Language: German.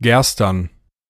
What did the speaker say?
Gerstern.